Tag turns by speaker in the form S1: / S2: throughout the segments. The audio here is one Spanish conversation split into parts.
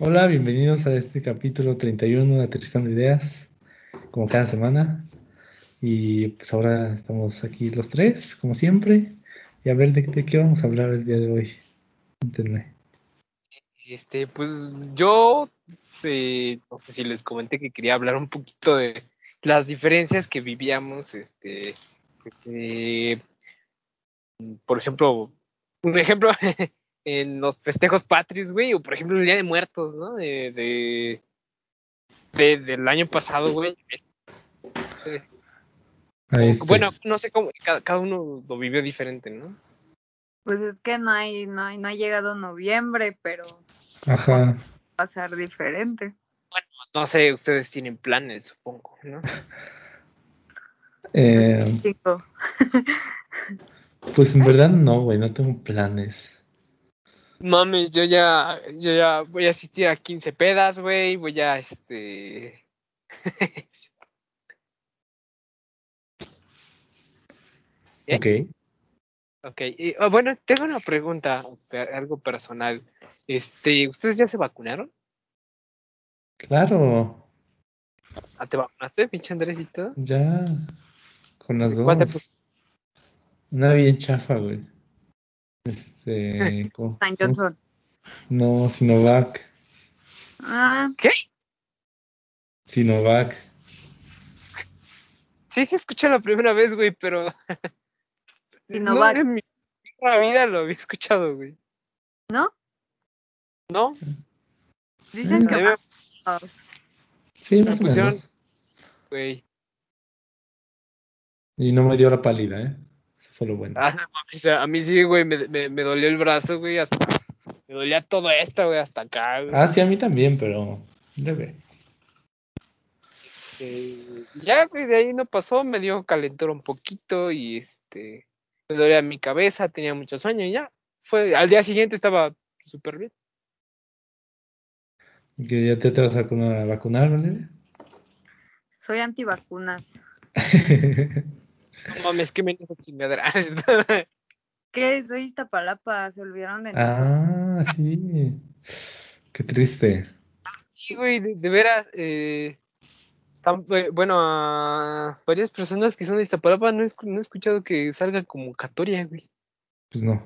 S1: Hola, bienvenidos a este capítulo 31 de Aterrizando Ideas, como cada semana. Y pues ahora estamos aquí los tres, como siempre. Y a ver de, qué vamos a hablar el día de hoy.
S2: Este, pues yo eh, no sé si les comenté que quería hablar un poquito de las diferencias que vivíamos, este, por ejemplo, un ejemplo en los festejos patrios, güey, o por ejemplo el Día de Muertos, ¿no? De, de, de- del año pasado, güey. Este, bueno, no sé cómo, cada, cada uno lo vivió diferente, ¿no?
S3: Pues es que no hay, no hay, no ha llegado noviembre, pero
S1: Ajá.
S3: va a ser diferente.
S2: No sé, ustedes tienen planes, supongo, ¿no?
S1: Eh,
S3: Chico,
S1: pues en verdad no, güey, no tengo planes.
S2: Mames, yo ya, yo ya voy a asistir a 15 pedas, güey, voy a, este... ¿Eh?
S1: Ok.
S2: Ok, y, ah, bueno, tengo una pregunta, algo personal. Este, ¿ustedes ya se vacunaron?
S1: Claro,
S2: ¿Ah, te vacunaste, pinche todo?
S1: ya. Con las
S2: ¿Cuál te
S1: dos. Una bien chafa, güey. Este. ¿cómo-
S3: San
S1: cómo se-
S3: Johnson.
S1: No, Sinovac.
S3: Ah,
S2: ¿Qué?
S1: Sinovac.
S2: Sí, sí escuché la primera vez, güey, pero...
S3: Sinovac.
S2: No, en mi vida lo había escuchado, güey.
S3: ¿no?
S2: ¿No?
S3: Dicen que
S2: me-
S1: Sí,
S2: Me
S1: más
S2: pusieron-. Güey.
S1: Y no me dio la pálida, ¿eh? Fue lo bueno.
S2: Ah, a mí sí, güey, me, me, me dolió el brazo, güey, hasta... Me dolía todo esto, güey, hasta acá, güey.
S1: Ah, sí, a mí también, pero leve.
S2: Eh, ya, güey, de ahí no pasó, me dio calentura un poquito y este, me dolía mi cabeza, tenía mucho sueño y ya. Fue, al día siguiente estaba súper bien.
S1: Que ya te, vas a vacunar, a vacunar, ¿vale?
S3: soy antivacunas.
S2: No mames, que me esa chingadera.
S3: ¿Qué? Soy Iztapalapa, se olvidaron de nosotros.
S1: ah, sí. Qué triste.
S2: sí, güey, de, de veras, eh, eh, bueno, a varias personas que son de Iztapalapa no he, escu- no he escuchado que salga convocatoria, güey.
S1: Pues no.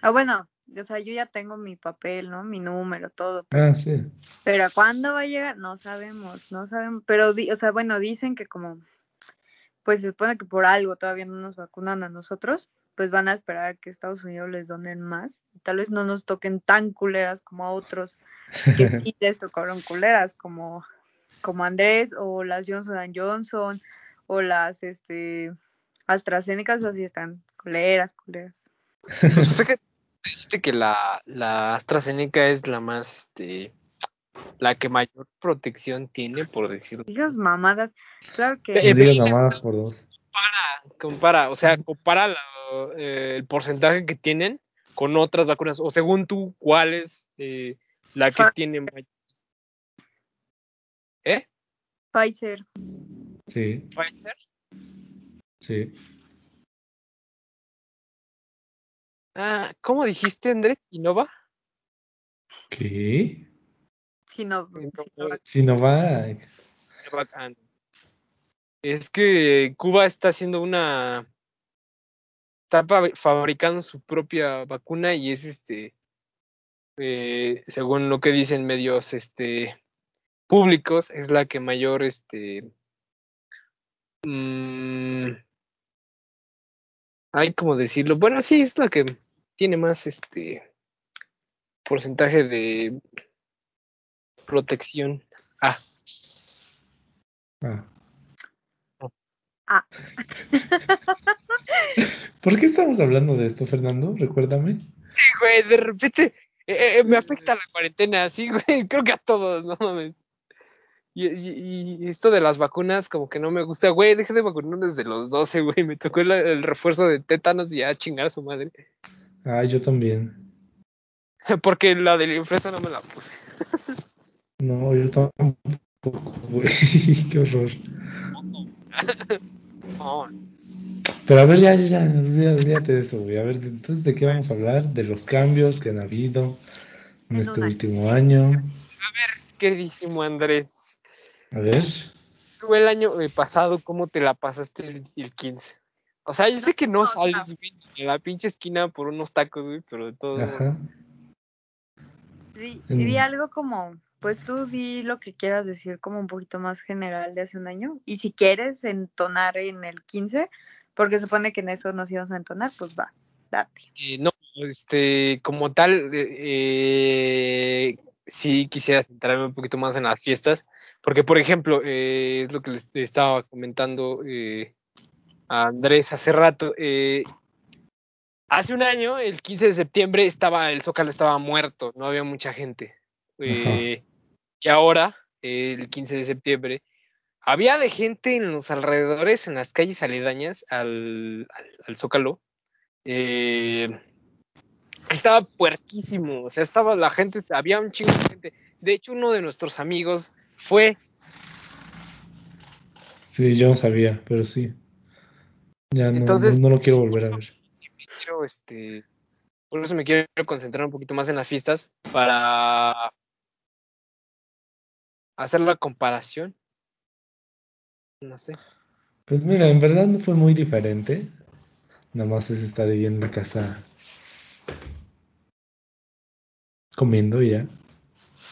S3: Ah, bueno, o sea, yo ya tengo mi papel, ¿no? Mi número, todo.
S1: Ah, sí.
S3: Pero ¿cuándo va a llegar? No sabemos, no sabemos. Pero, di- o sea, bueno, dicen que como, pues se supone que por algo todavía no nos vacunan a nosotros, pues van a esperar a que Estados Unidos les donen más. Tal vez no nos toquen tan culeras como a otros que sí les tocaron culeras, como, como Andrés o las Johnson Johnson o las este AstraZeneca, así están culeras, culeras.
S2: Pues fíjate, que la, la AstraZeneca es la más, este, la que mayor protección tiene, por decirlo.
S3: Digas mamadas, claro que
S2: Eh,
S1: digas mamadas por dos.
S2: compara, compara, o sea, compara la- eh, el porcentaje que tienen con otras vacunas, o según tú, ¿cuál es eh, la que tiene mayor? ¿Eh?
S3: Pfizer,
S1: Sí,
S2: ¿Pfizer?
S1: sí.
S2: Ah, ¿cómo dijiste, Andrés? ¿Innova?
S1: ¿Qué?
S3: Sino,
S1: Sinovac.
S2: Sinovac, no. Es que Cuba está haciendo una. Está fa- fabricando su propia vacuna y es este. eh, según lo que dicen medios este públicos, es la que mayor este. mm, hay como decirlo. Bueno, sí, es la que tiene más este porcentaje de protección. Ah,
S1: Ah.
S3: Ah.
S1: ¿Por qué estamos hablando de esto, Fernando? Recuérdame.
S2: Sí, güey, de repente eh, eh, me afecta la cuarentena, sí, güey, creo que a todos, no mames. Y, y- y esto de las vacunas, como que no me gusta, güey, dejé de vacunarme desde los 12, güey, me tocó el, el refuerzo de tétanos y ya a chingar a su madre.
S1: Ah, yo también.
S2: Porque la de la influenza no me la puse.
S1: No, yo tampoco, güey. Qué horror. Pero a ver, ya, ya, ya, olvídate de eso, güey. A ver, entonces, ¿de qué vamos a hablar? De los cambios que han habido en
S3: En
S1: este último año.
S2: a ver, queridísimo Andrés.
S1: A ver.
S2: Tú el año pasado, ¿cómo te la pasaste el, el 15? O sea, yo sé que no sales, güey, en la pinche esquina por unos tacos, güey, pero de todo.
S1: Ajá.
S3: Di,
S1: Mm.
S3: algo como, pues tú di lo que quieras decir como un poquito más general de hace un año. Y si quieres entonar en el 15, porque supone que en eso nos íbamos a entonar, pues vas, date.
S2: Eh, no, este, como tal, eh, sí quisiera centrarme un poquito más en las fiestas, porque, por ejemplo, eh, es lo que les estaba comentando eh, a Andrés hace rato. eh, hace un año, el 15 de septiembre, estaba el Zócalo estaba muerto, no había mucha gente. Eh, y ahora, el 15 de septiembre, había de gente en los alrededores, en las calles aledañas al, al, al Zócalo. Eh, estaba puerquísimo, o sea, estaba la gente, había un chingo de gente. De hecho, uno de nuestros amigos fue,
S1: Sí, yo no sabía, pero sí. Ya no,
S2: Entonces-
S1: no, no lo quiero volver a ver.
S2: quiero, este, por eso me quiero concentrar un poquito más en las fiestas para hacer la comparación. No sé.
S1: Pues mira, en verdad no fue muy diferente. Nada más es estar ahí en la casa comiendo ya.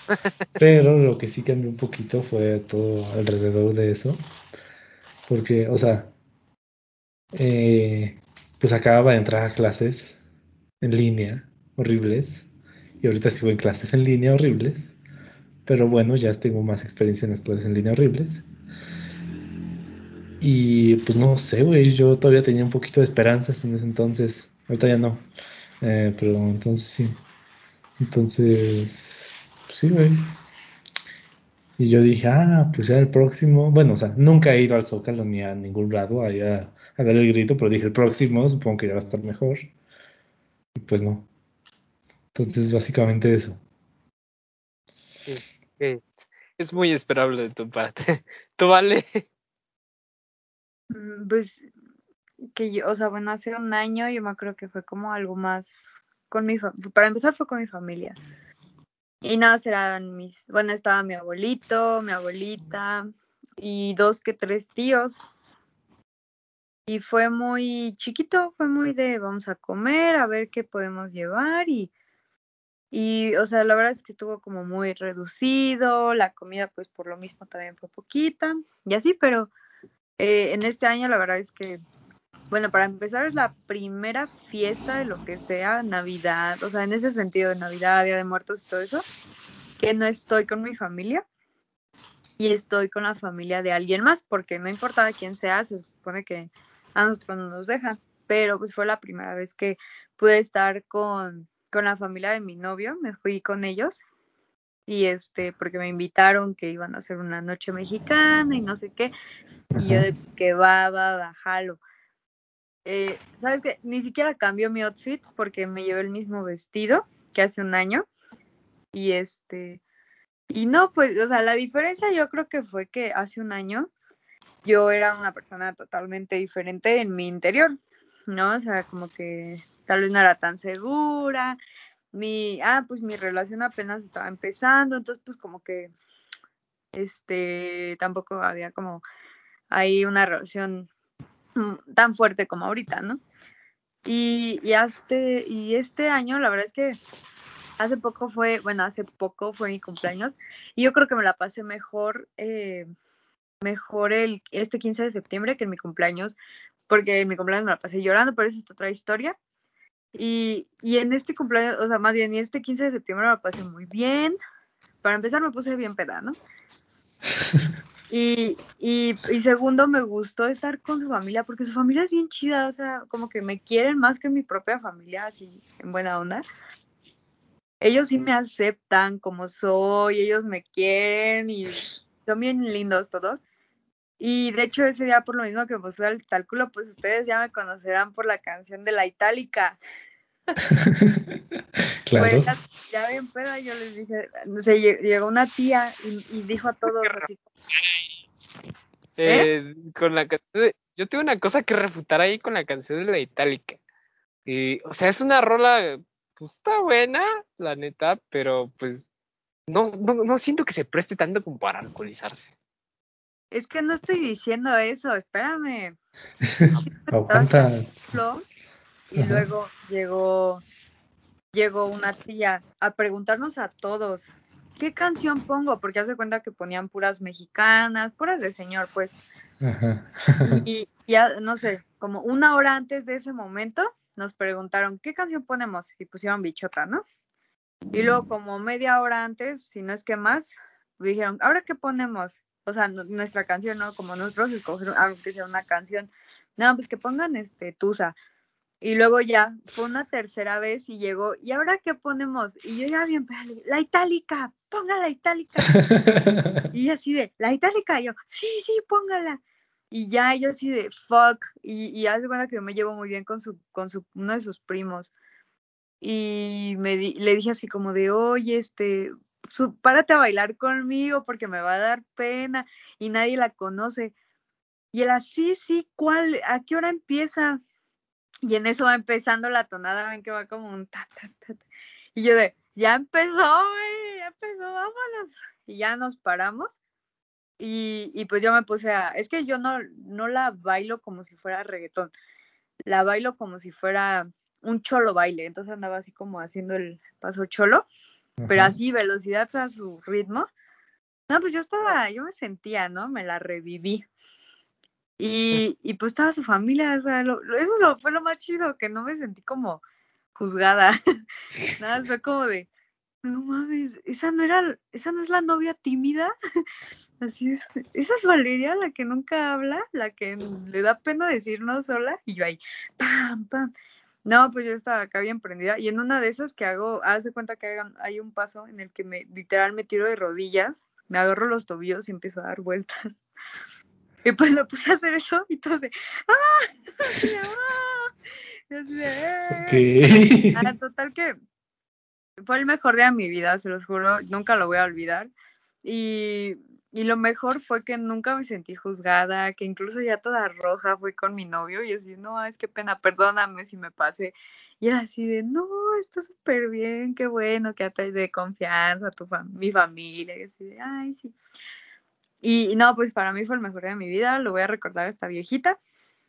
S1: Pero lo que sí cambió un poquito fue todo alrededor de eso. Porque, o sea, eh, pues acababa de entrar a clases en línea horribles. Y ahorita sigo en clases en línea horribles. Pero bueno, ya tengo más experiencia en las clases en línea horribles. Y pues no sé, güey, yo todavía tenía un poquito de esperanzas en ese entonces. Ahorita ya no. Eh, pero entonces sí. Entonces, pues sí, güey. Y yo dije, ah, pues ya el próximo. Bueno, o sea, nunca he ido al Zócalo ni a ningún lado allá a dar el grito, pero dije, el próximo supongo que ya va a estar mejor. Y pues no. Entonces, básicamente eso.
S2: Es muy esperable de tu parte. ¿Tú vale?
S3: Mm, Pues que yo, o sea, bueno, hace un año yo me acuerdo que fue como algo más con mi familia. Para empezar fue con mi familia. Y nada, eran mis, bueno, estaba mi abuelito, mi abuelita y dos que tres tíos. Y fue muy chiquito, fue muy de vamos a comer, a ver qué podemos llevar y y, o sea, la verdad es que estuvo como muy reducido, la comida pues por lo mismo también fue poquita y así, pero eh, en este año la verdad es que, bueno, para empezar es la primera fiesta de lo que sea, Navidad, o sea, en ese sentido de Navidad, Día de Muertos y todo eso, que no estoy con mi familia y estoy con la familia de alguien más, porque no importa quién sea, se supone que a nosotros no nos dejan, pero pues fue la primera vez que pude estar con, con la familia de mi novio, me fui con ellos y este, porque me invitaron que iban a hacer una noche mexicana y no sé qué, y yo de pues que va, va, va, jalo. Eh, ¿Sabes qué? Ni siquiera cambió mi outfit porque me llevé el mismo vestido que hace un año y este, y no, pues, o sea, la diferencia yo creo que fue que hace un año yo era una persona totalmente diferente en mi interior, ¿no? O sea, como que tal vez no era tan segura, mi, ah, pues mi relación apenas estaba empezando, entonces pues como que, este, tampoco había como ahí una relación mm, tan fuerte como ahorita, ¿no? Y, y, este, y este año, la verdad es que hace poco fue, bueno, hace poco fue mi cumpleaños y yo creo que me la pasé mejor, eh, mejor el, este 15 de septiembre que en mi cumpleaños, porque en mi cumpleaños me la pasé llorando, pero eso es otra historia. Y, y en este cumpleaños, o sea, más bien, en este 15 de septiembre me la pasé muy bien. Para empezar, me puse bien peda, ¿no? Y, y, y, segundo, me gustó estar con su familia, porque su familia es bien chida, o sea, como que me quieren más que mi propia familia, así, en buena onda. Ellos sí me aceptan como soy, ellos me quieren y son bien lindos todos. Y de hecho ese día, por lo mismo que puse el cálculo, pues ustedes ya me conocerán por la canción de la Itálica.
S1: claro.
S3: Pues, ya bien peda, yo les dije, no sé, llegó una tía y, y dijo a todos así.
S2: ¿Eh? Eh, con la canción de, yo tengo una cosa que refutar ahí con la canción de la Itálica. Eh, o sea, es una rola, pues está buena, la neta, pero pues no, no, no siento que se preste tanto como para alcoholizarse.
S3: Es que no estoy diciendo eso, espérame.
S1: Aguanta.
S3: Y
S1: Ajá.
S3: luego llegó llegó una tía a preguntarnos a todos qué canción pongo porque hace cuenta que ponían puras mexicanas puras de señor pues
S1: Ajá.
S3: y, y ya no sé como una hora antes de ese momento nos preguntaron qué canción ponemos y pusieron bichota no y luego como media hora antes si no es que más dijeron ahora qué ponemos o sea nu- nuestra canción no como nosotros escogieron aunque sea una canción no pues que pongan este Tusa y luego ya fue una tercera vez y llegó, ¿y ahora qué ponemos? Y yo ya bien, la itálica, ponga la itálica. Y así de, la itálica, y yo, sí, sí, póngala. Y ya yo así de, fuck. Y, y hace cuenta que yo me llevo muy bien con su, con su, uno de sus primos. Y me di- le dije así como de, oye, este, párate a bailar conmigo porque me va a dar pena y nadie la conoce. Y él así, sí, ¿cuál? ¿A qué hora empieza? Y en eso va empezando la tonada, ven que va como un ta, ta, ta, ta. Y yo de, ya empezó, güey, ya empezó, vámonos. Y ya nos paramos. Y, y pues yo me puse a, es que yo no, no la bailo como si fuera reggaetón, la bailo como si fuera un cholo baile. Entonces andaba así como haciendo el paso cholo, pero así velocidad a su ritmo. No, pues yo estaba, yo me sentía, ¿no? Me la reviví. Y, y pues estaba su familia, o sea, lo- lo- eso lo- fue lo más chido, que no me sentí como juzgada. Nada, fue como de, no mames, esa no era, esa no es la novia tímida. Así es, esa es Valeria, la que nunca habla, la que le da pena decirnos sola, y yo ahí, pam, pam. No, pues yo estaba acá bien prendida, y en una de esas que hago, haz de cuenta que hay un paso en el que me literal me tiro de rodillas, me agarro los tobillos y empiezo a dar vueltas. Y pues me puse a hacer eso y todo de ¡ah! Así de, ¡ah! Y así de, "Eh".
S1: Ok.
S3: Ah, total que fue el mejor día de mi vida, se los juro, nunca lo voy a olvidar. Y, y lo mejor fue que nunca me sentí juzgada, que incluso ya toda roja fui con mi novio y así, no, es que pena, perdóname si me pasé. Y era así de, no, está súper bien, qué bueno, que te de confianza, tu mi familia, y así de, ay, sí. Y no, pues para mí fue el mejor de mi vida, lo voy a recordar esta viejita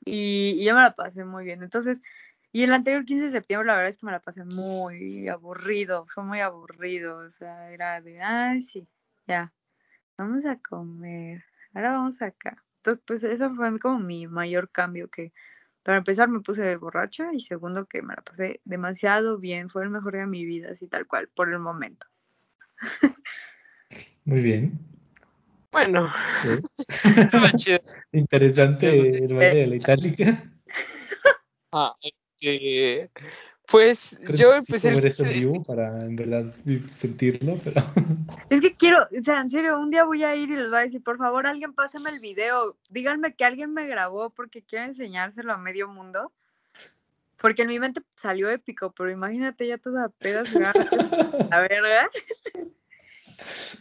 S3: y, y yo me la pasé muy bien. Entonces, y el anterior 15 de septiembre la verdad es que me la pasé muy aburrido, fue muy aburrido, o sea, era de, ay, sí, ya, vamos a comer, ahora vamos acá. Entonces, pues eso fue como mi mayor cambio que para empezar me puse borracha y segundo que me la pasé demasiado bien, fue el mejor día de mi vida, así tal cual, por el momento.
S1: Muy bien.
S2: Bueno,
S1: Sí. Interesante el baile de la itálica.
S2: Ah, este, pues yo
S1: que sí
S2: empecé
S1: ver eso en
S2: 15 de
S1: vivo para en verdad sentirlo, pero
S3: Es que quiero, o sea, en serio, un día voy a ir y les voy a decir, por favor, alguien pásame el video, díganme que alguien me grabó porque quiero enseñárselo a medio mundo. Porque en mi mente salió épico, pero imagínate ya toda peda, se va a verga.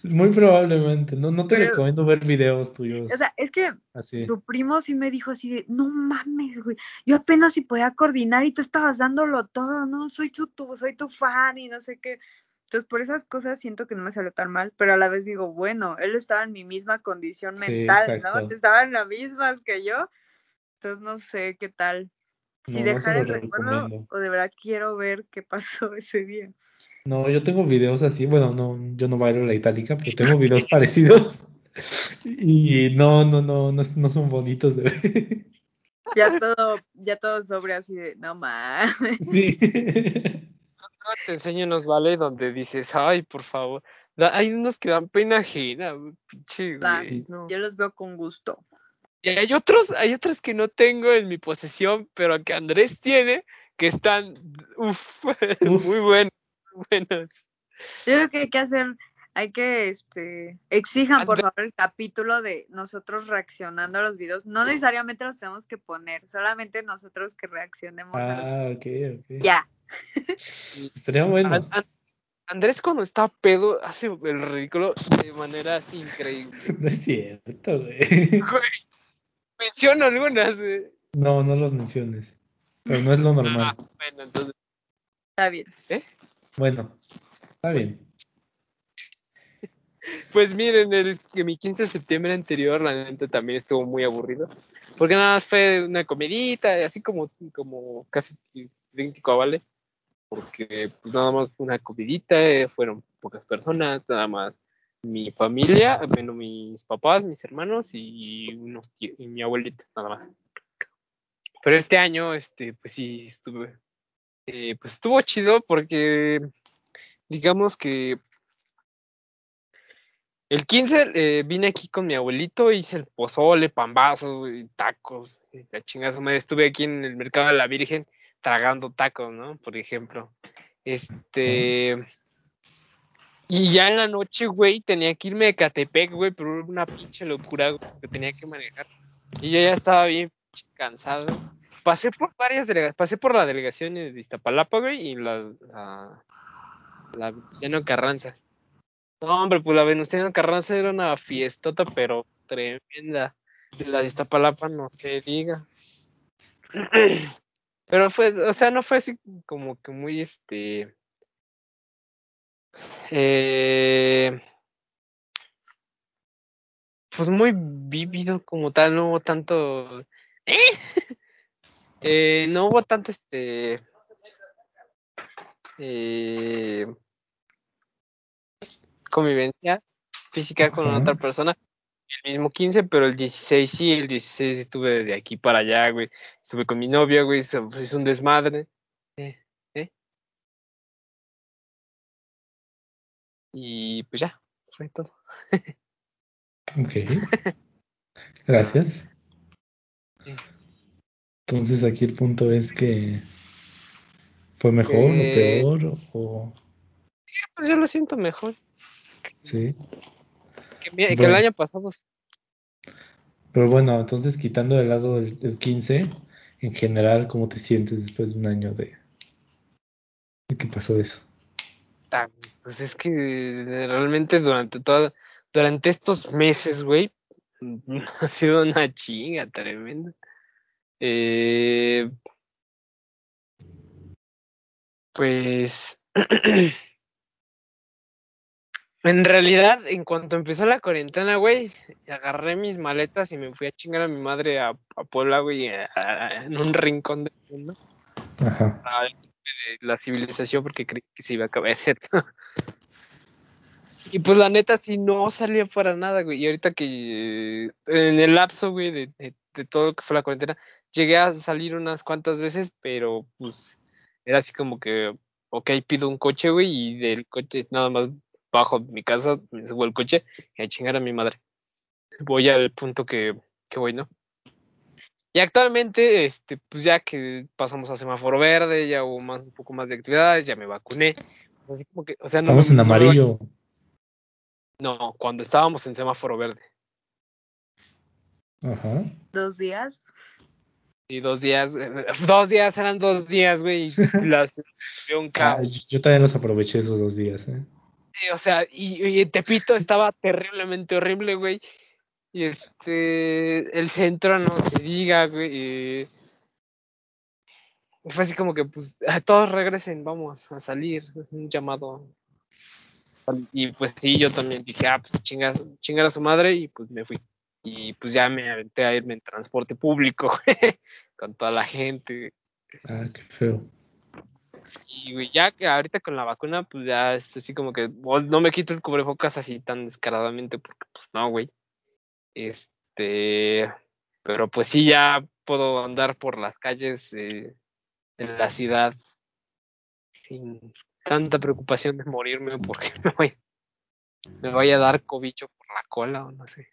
S1: Muy probablemente. No, no te
S3: Pero-
S1: recomiendo ver videos tuyos
S3: O sea, es que
S1: así.
S3: su primo sí me dijo así de, no mames, güey, yo apenas si podía coordinar y tú estabas dándolo todo, ¿no? Soy tu, tu, soy tu fan y no sé qué. Entonces, por esas cosas siento que no me salió tan mal, pero a la vez digo, bueno, él estaba en mi misma condición
S1: Sí,
S3: mental, ¿no? Estaba en las mismas que yo. Entonces, no sé qué tal. Si
S1: No,
S3: dejar el recuerdo
S1: recomiendo.
S3: o de verdad quiero ver qué pasó ese día.
S1: No, yo tengo videos así, bueno, no, yo no bailo la itálica, pero tengo videos parecidos. Y no, no, no, no, no son bonitos de ver.
S3: Ya todo, ya todo sobre así de, no mames.
S1: Sí.
S2: Te enseño unos vale donde dices, ay, por favor. Da- hay unos que dan pena ajena, pinche, güey, no.
S3: Yo los veo con gusto.
S2: Y hay otros, hay otros que no tengo en mi posesión, pero que Andrés tiene, que están, uff,
S1: Uf.
S2: muy buenos, buenos.
S3: Yo creo que hay que hacer, hay que, este, exijan por favor el capítulo de nosotros reaccionando a los videos. No necesariamente los tenemos que poner, solamente nosotros que reaccionemos.
S1: Ah, ok, ok.
S3: Ya.
S1: Estaría bueno.
S2: An- An- Andrés cuando está pedo hace el ridículo de manera así increíble.
S1: No es cierto, güey.
S2: Güey, menciono algunas. güey.
S1: No, no los menciones. Pero no es lo normal.
S2: Ah, bueno, entonces,
S3: Está bien.
S1: Bueno, está bien.
S2: Pues miren, el, mi 15 de septiembre anterior, la neta también estuvo muy aburrido. Porque nada más fue una comidita, así como, como casi idéntico Vale. Porque pues nada más una comidita, eh, fueron pocas personas, nada más mi familia, bueno, mis papás, mis hermanos y unos tíos, y mi abuelita, nada más. Pero este año, este, pues sí, estuve, eh, pues estuvo chido porque, digamos que el 15 eh, vine aquí con mi abuelito, hice el pozole, pambazo, y tacos, y la chingada, me estuve aquí en el mercado de la Virgen tragando tacos, ¿no? Por ejemplo. Este. Y ya en la noche, güey, tenía que irme de Catepec, güey, pero una pinche locura güey, que tenía que manejar. Y yo ya estaba bien cansado. Pasé por varias delegaciones, pasé por la delegación de Iztapalapa, güey, y la, la, la Venustiano Carranza. No, hombre, pues la Venustiano Carranza era una fiestota, pero tremenda. La de Iztapalapa no te diga. Pero fue, o sea, no fue así como que muy, este, eh, pues muy vívido como tal, no hubo tanto, ¿eh? Eh, no hubo tanto, este, eh, convivencia física con
S1: Ajá.
S2: otra persona. El mismo 15, pero el 16 sí, el 16 estuve de aquí para allá, güey. Estuve con mi novia, güey, se pues, hizo un desmadre. Eh, eh. Y pues ya, fue todo.
S1: Ok. Gracias. Entonces aquí el punto es que fue mejor
S2: Eh,
S1: o peor o
S2: Pues yo lo siento mejor
S1: sí.
S2: que, que el
S1: Bueno.
S2: año pasado.
S1: Pero bueno, entonces quitando de lado el, el 15, en general, ¿cómo te sientes después de un año de, de que pasó eso?
S2: Ta- Pues es que realmente durante toda, durante estos meses, güey, ha sido una chinga tremenda. Eh, pues en realidad, en cuanto empezó la cuarentena, güey, agarré mis maletas y me fui a chingar a mi madre a, a Puebla, güey, a- a- en un rincón del mundo.
S1: Ajá.
S2: la civilización porque creí que se iba a acabar, ¿cierto? Y pues la neta sí no salía para nada, güey. Y ahorita que eh, en el lapso, güey, de, de, de todo lo que fue la cuarentena, llegué a salir unas cuantas veces, pero pues era así como que, ok, pido un coche, güey, y del coche nada más bajo mi casa, me subo al coche y a chingar a mi madre. Voy al punto que, que voy, ¿no? Y actualmente, este, pues ya que pasamos a semáforo verde, ya hubo más, un poco más de actividades, ya me vacuné. Así como que, o sea, no
S1: Estamos
S2: me,
S1: en amarillo.
S2: no, cuando estábamos en semáforo verde.
S1: Ajá.
S3: Dos días.
S2: Y dos días, eh, dos días eran dos días, güey, y las un
S1: Ah, yo yo también los aproveché esos dos días, ¿eh?
S2: Sí, o sea, y, y Tepito estaba terriblemente horrible, güey. Y este, el centro, no se diga, güey. y fue así como que, pues, a todos regresen, vamos a salir. Un llamado. Y pues sí, yo también dije, ah, pues chingar, chingar a su madre, y pues me fui. Y pues ya me aventé a irme en transporte público, con toda la gente.
S1: Ah, qué feo.
S2: Sí, güey, ya que ahorita con la vacuna, pues ya es así como que oh, no me quito el cubrebocas así tan descaradamente, porque pues no, güey. Este, pero pues sí, ya puedo andar por las calles eh, en la ciudad sin tanta preocupación de morirme porque me voy, me voy a dar cobicho por la cola o no sé.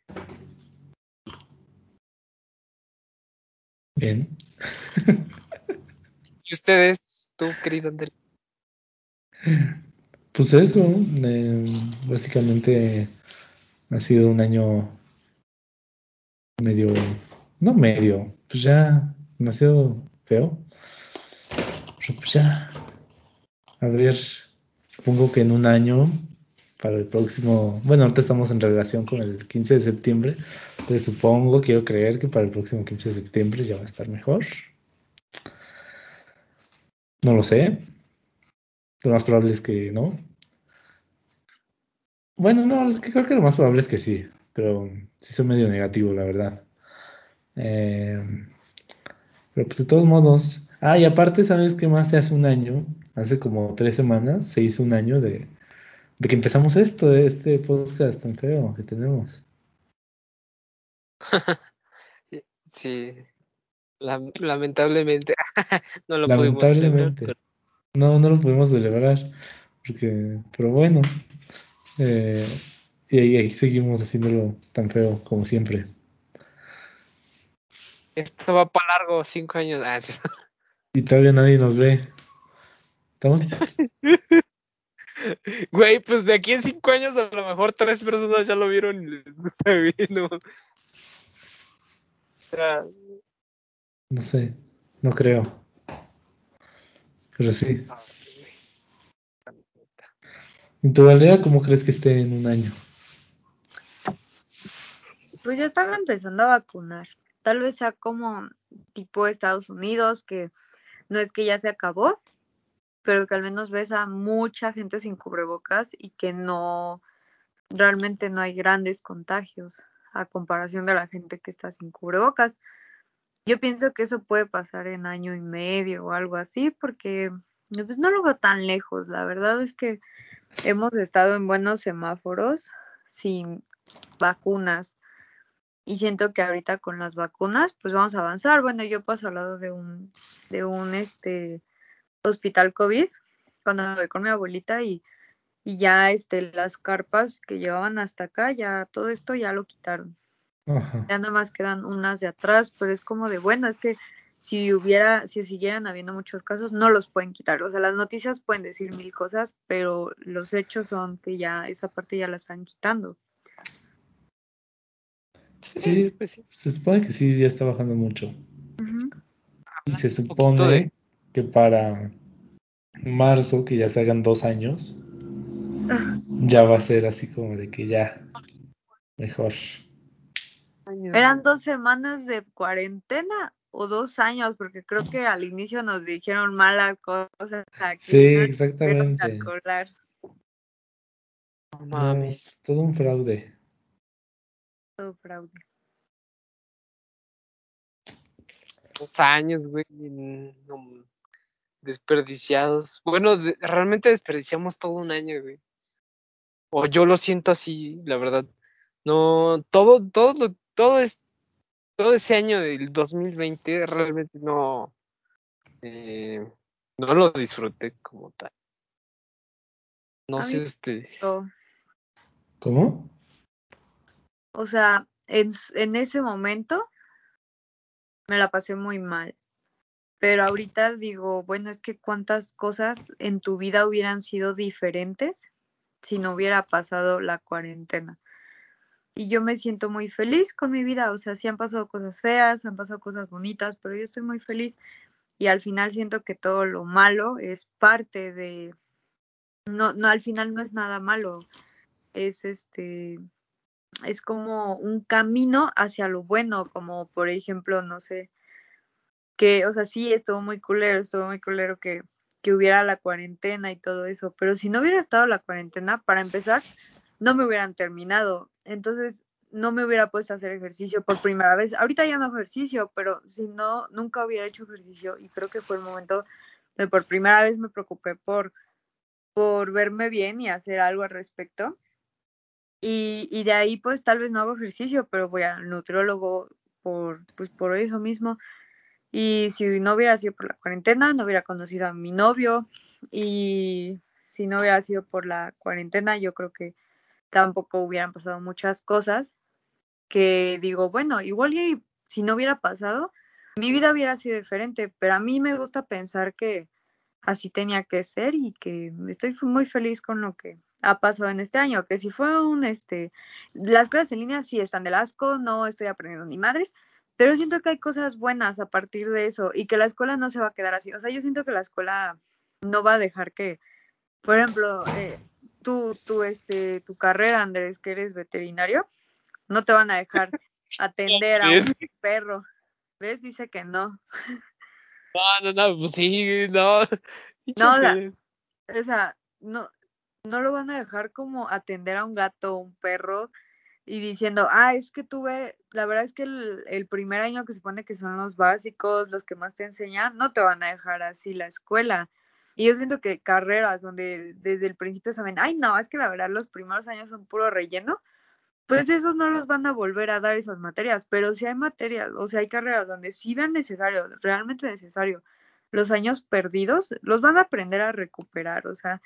S1: Bien.
S2: ¿Y ustedes, tú, querido Andrés?
S1: Pues eso, eh, básicamente ha sido un año medio, no medio, pues ya demasiado feo. Pero pues ya, a ver, supongo que en un año, para el próximo, bueno, ahorita estamos en relación con el 15 de septiembre, entonces supongo, quiero creer que para el próximo 15 de septiembre ya va a estar mejor. No lo sé. Lo más probable es que no. Bueno, no, creo que lo más probable es que sí, pero sí soy medio negativo, la verdad. Eh, pero pues de todos modos. Ah, y aparte, ¿sabes qué más? Hace un año, hace como tres semanas, se hizo un año de, de que empezamos esto, este podcast tan feo que tenemos.
S2: sí, lamentablemente no lo
S1: lamentablemente. Pudimos No, no lo pudimos celebrar, porque, pero bueno, eh, y ahí seguimos haciéndolo tan feo como siempre.
S2: Esto va para largo, cinco años. Ah,
S1: y todavía nadie nos ve. ¿Estamos?
S2: Güey, pues de aquí en cinco años a lo mejor tres personas ya lo vieron y les gusta bien, ¿no?
S1: no sé, no creo. Pero sí. ¿En tu aldea cómo crees que esté en un año?
S3: Pues ya están empezando a vacunar tal vez sea como tipo Estados Unidos, que no es que ya se acabó, pero que al menos ves a mucha gente sin cubrebocas y que no, realmente no hay grandes contagios a comparación de la gente que está sin cubrebocas. Yo pienso que eso puede pasar en año y medio o algo así, porque pues no lo veo tan lejos. La verdad es que hemos estado en buenos semáforos sin vacunas y siento que ahorita con las vacunas pues vamos a avanzar. Bueno, yo paso al lado de un de un este hospital COVID cuando me voy con mi abuelita y, y ya este las carpas que llevaban hasta acá, ya todo esto ya lo quitaron. Ya nada más quedan unas de atrás, pero es como de bueno, es que si hubiera, si siguieran habiendo muchos casos, no los pueden quitar. O sea, las noticias pueden decir mil cosas, pero los hechos son que ya esa parte ya la están quitando.
S1: Sí, pues se supone que sí, ya está bajando mucho. Y se supone que para marzo, que ya se hagan dos años, ah. ya va a ser así como de que ya, mejor.
S3: ¿Eran dos semanas de cuarentena o dos años? Porque creo que al inicio nos dijeron malas cosas.
S1: sí, exactamente.
S2: No mames.
S1: todo un fraude
S3: fraude.
S2: Dos años, güey, desperdiciados. Bueno, realmente desperdiciamos todo un año, güey. O yo lo siento así, la verdad. No, todo, todo, todo es, todo ese año del 2020 realmente no, eh, no lo disfruté como tal. No sé ustedes.
S1: ¿Cómo?
S3: O sea, en, en ese momento me la pasé muy mal. Pero ahorita digo, bueno, es que cuántas cosas en tu vida hubieran sido diferentes si no hubiera pasado la cuarentena. Y yo me siento muy feliz con mi vida, o sea, sí han pasado cosas feas, han pasado cosas bonitas, pero yo estoy muy feliz y al final siento que todo lo malo es parte de no no al final no es nada malo. Es este es como un camino hacia lo bueno, como por ejemplo, no sé, que, o sea, sí, estuvo muy culero, estuvo muy culero que, que hubiera la cuarentena y todo eso, pero si no hubiera estado la cuarentena, para empezar, no me hubieran terminado, entonces no me hubiera puesto a hacer ejercicio por primera vez. Ahorita ya no ejercicio, pero si no, nunca hubiera hecho ejercicio y creo que fue el momento de por primera vez me preocupé por, por verme bien y hacer algo al respecto. Y, y de ahí pues tal vez no hago ejercicio, pero voy al nutriólogo por, pues por eso mismo. Y si no hubiera sido por la cuarentena, no hubiera conocido a mi novio. Y si no hubiera sido por la cuarentena, yo creo que tampoco hubieran pasado muchas cosas que digo, bueno, igual y si no hubiera pasado, mi vida hubiera sido diferente, pero a mí me gusta pensar que así tenía que ser y que estoy muy feliz con lo que ha pasado en este año, que si fue un, este, las clases en línea sí están del asco, no estoy aprendiendo ni madres, pero siento que hay cosas buenas a partir de eso y que la escuela no se va a quedar así. O sea, yo siento que la escuela no va a dejar que, por ejemplo, eh, tú, tú, este, tu carrera, Andrés, que eres veterinario, no te van a dejar atender a un perro. ¿Ves? Dice que no.
S2: No, no, no, pues sí, no.
S3: No, o sea, no, no lo van a dejar como atender a un gato o un perro y diciendo, ah, es que tuve, la verdad es que el, el, primer año que se supone que son los básicos, los que más te enseñan, no te van a dejar así la escuela. Y yo siento que carreras donde desde el principio saben, ay, no, es que la verdad los primeros años son puro relleno, pues esos no los van a volver a dar esas materias, pero si hay materias, o sea, hay carreras donde sí vean necesario, realmente necesario, los años perdidos, los van a aprender a recuperar, o sea,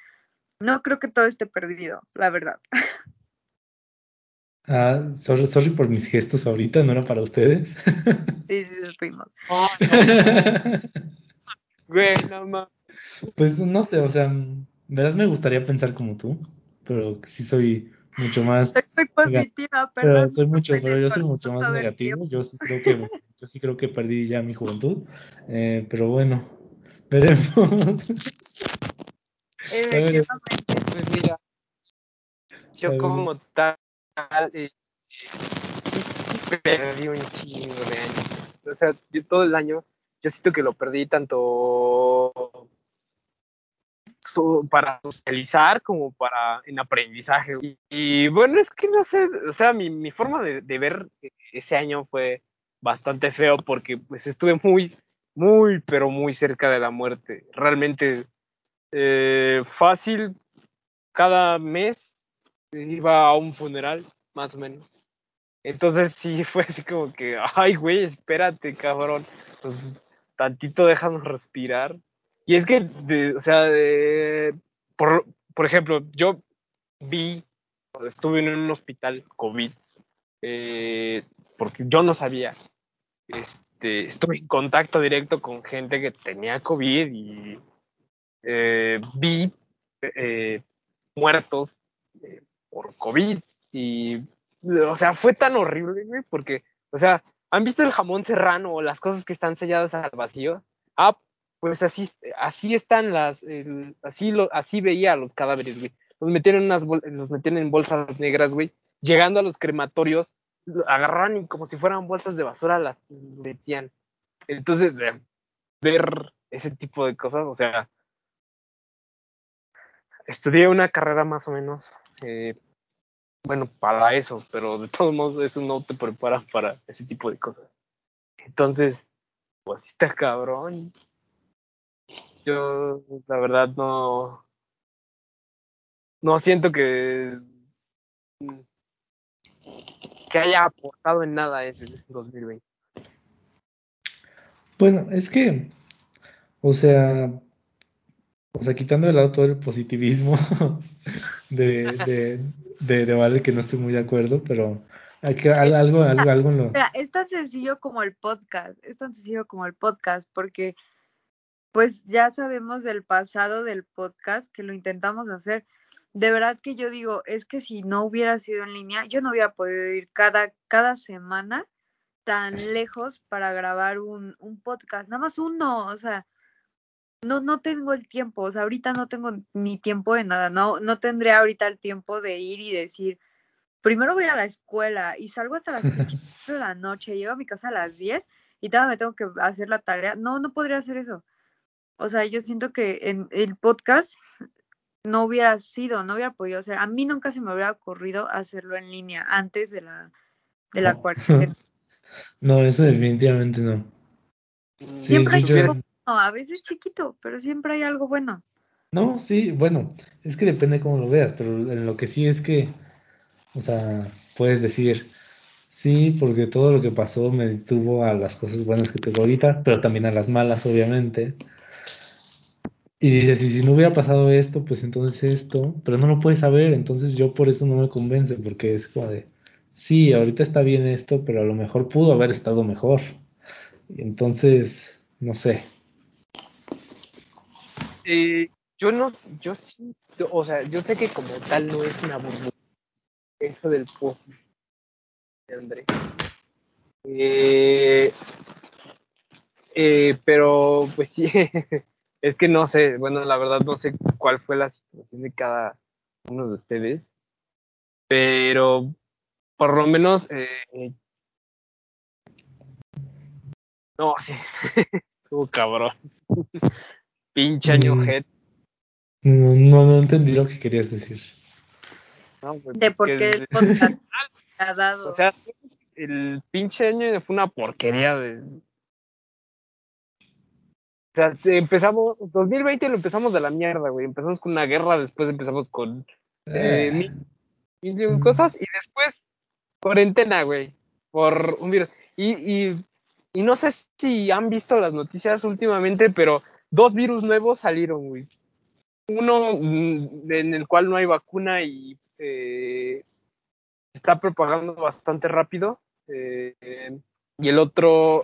S3: no creo que todo esté perdido, la verdad.
S1: Ah, sorry, sorry por mis gestos ahorita, no era para ustedes.
S3: Sí, sí, supimos.
S2: Oh, Güey, no más.
S1: Pues no sé, o sea, verdad me gustaría pensar como tú, pero sí soy mucho más
S3: Soy positiva,
S1: pero
S3: perdón.
S1: soy mucho, pero yo soy mucho más negativo. Yo sí creo que yo sí creo que perdí ya mi juventud. Eh, pero bueno, veremos.
S3: Efectivamente.
S2: Pues mira, yo como tal, eh, sí, sí perdí un chingo de años. O sea, yo todo el año, yo siento que lo perdí tanto para socializar como para en aprendizaje. Y, bueno, es que no sé, o sea, mi, mi forma de, de ver ese año fue bastante feo porque pues estuve muy, muy, pero muy cerca de la muerte. Realmente eh, fácil, cada mes iba a un funeral, más o menos. Entonces sí fue así como que, ay, güey, espérate, cabrón. Pues, tantito déjanos respirar. Y es que, de- o sea, de- por, por ejemplo, yo vi, estuve en un hospital COVID, eh, porque yo no sabía. Este, estuve en contacto directo con gente que tenía COVID y eh, vi eh, muertos eh, por COVID y, o sea, fue tan horrible, güey, porque, o sea, ¿han visto el jamón serrano o las cosas que están selladas al vacío? Ah, pues así, así están las, así, lo, así veía a los cadáveres, güey. Los metían en unas los metían en bolsas negras, güey. Llegando a los crematorios, lo agarraban y como si fueran bolsas de basura las metían. Entonces, eh, ver ese tipo de cosas, o sea, estudié una carrera más o menos, eh, bueno, para eso, pero de todos modos eso no te prepara para ese tipo de cosas. Entonces, pues está cabrón. Yo, la verdad, no, no siento que, que haya aportado en nada ese 2020.
S1: Bueno, es que, o sea, o sea, quitando de lado todo el positivismo de, de, de, de Vale, que no estoy muy de acuerdo, pero hay que, al- algo, algo, algo lo,
S3: Mira, es tan sencillo como el podcast, es tan sencillo como el podcast, porque pues ya sabemos del pasado del podcast que lo intentamos hacer. De verdad que yo digo, es que si no hubiera sido en línea, yo no hubiera podido ir cada, cada semana tan lejos para grabar un, un podcast, nada más uno, o sea, no, no tengo el tiempo, o sea, ahorita no tengo ni tiempo de nada, no, no tendré ahorita el tiempo de ir y decir, primero voy a la escuela y salgo hasta las 8 de la noche, llego a mi casa a las 10 y todavía me tengo que hacer la tarea. No, no podría hacer eso. O sea, yo siento que en el podcast no hubiera sido, no hubiera podido hacer. A mí nunca se me hubiera ocurrido hacerlo en línea antes de la, de la
S1: No.
S3: cuarentena.
S1: no, eso definitivamente no. Sí,
S3: Siempre hay
S1: yo-
S3: bueno, a veces chiquito, pero siempre hay algo bueno.
S1: No, sí, bueno, es que depende cómo lo veas, pero en lo que sí es que, o sea, puedes decir, sí, porque todo lo que pasó me detuvo a las cosas buenas que tengo ahorita, pero también a las malas, obviamente. Y dices, y si no hubiera pasado esto, pues entonces esto, pero no lo puedes saber, entonces yo por eso no me convence, porque es como de, sí, ahorita está bien esto, pero a lo mejor pudo haber estado mejor. Entonces, no sé.
S2: Eh, yo no, yo sí, o sea, yo sé que como tal no es una burbuja, eso del post de André. Eh, eh, pero pues sí, es que no sé, bueno, la verdad no sé cuál fue la situación de cada uno de ustedes, pero por lo menos, no, sí, estuvo cabrón, pinche año
S1: Mm.
S2: jet.
S1: No, no, no entendí lo que querías decir.
S2: No, güey,
S3: De
S2: pues
S3: por qué
S2: el-
S3: podcast ha dado.
S2: O sea, el pinche año fue una porquería de. O sea, empezamos, 2020 lo empezamos de la mierda, güey. Empezamos con una guerra, después empezamos con eh,
S1: Ah,
S2: mil, mil y un
S1: Mm.
S2: cosas, y después cuarentena, güey, por un virus. Y, y, y no sé si han visto las noticias últimamente, pero dos virus nuevos salieron, güey. Uno mm, en el cual no hay vacuna y eh, está propagando bastante rápido. eh, y el otro,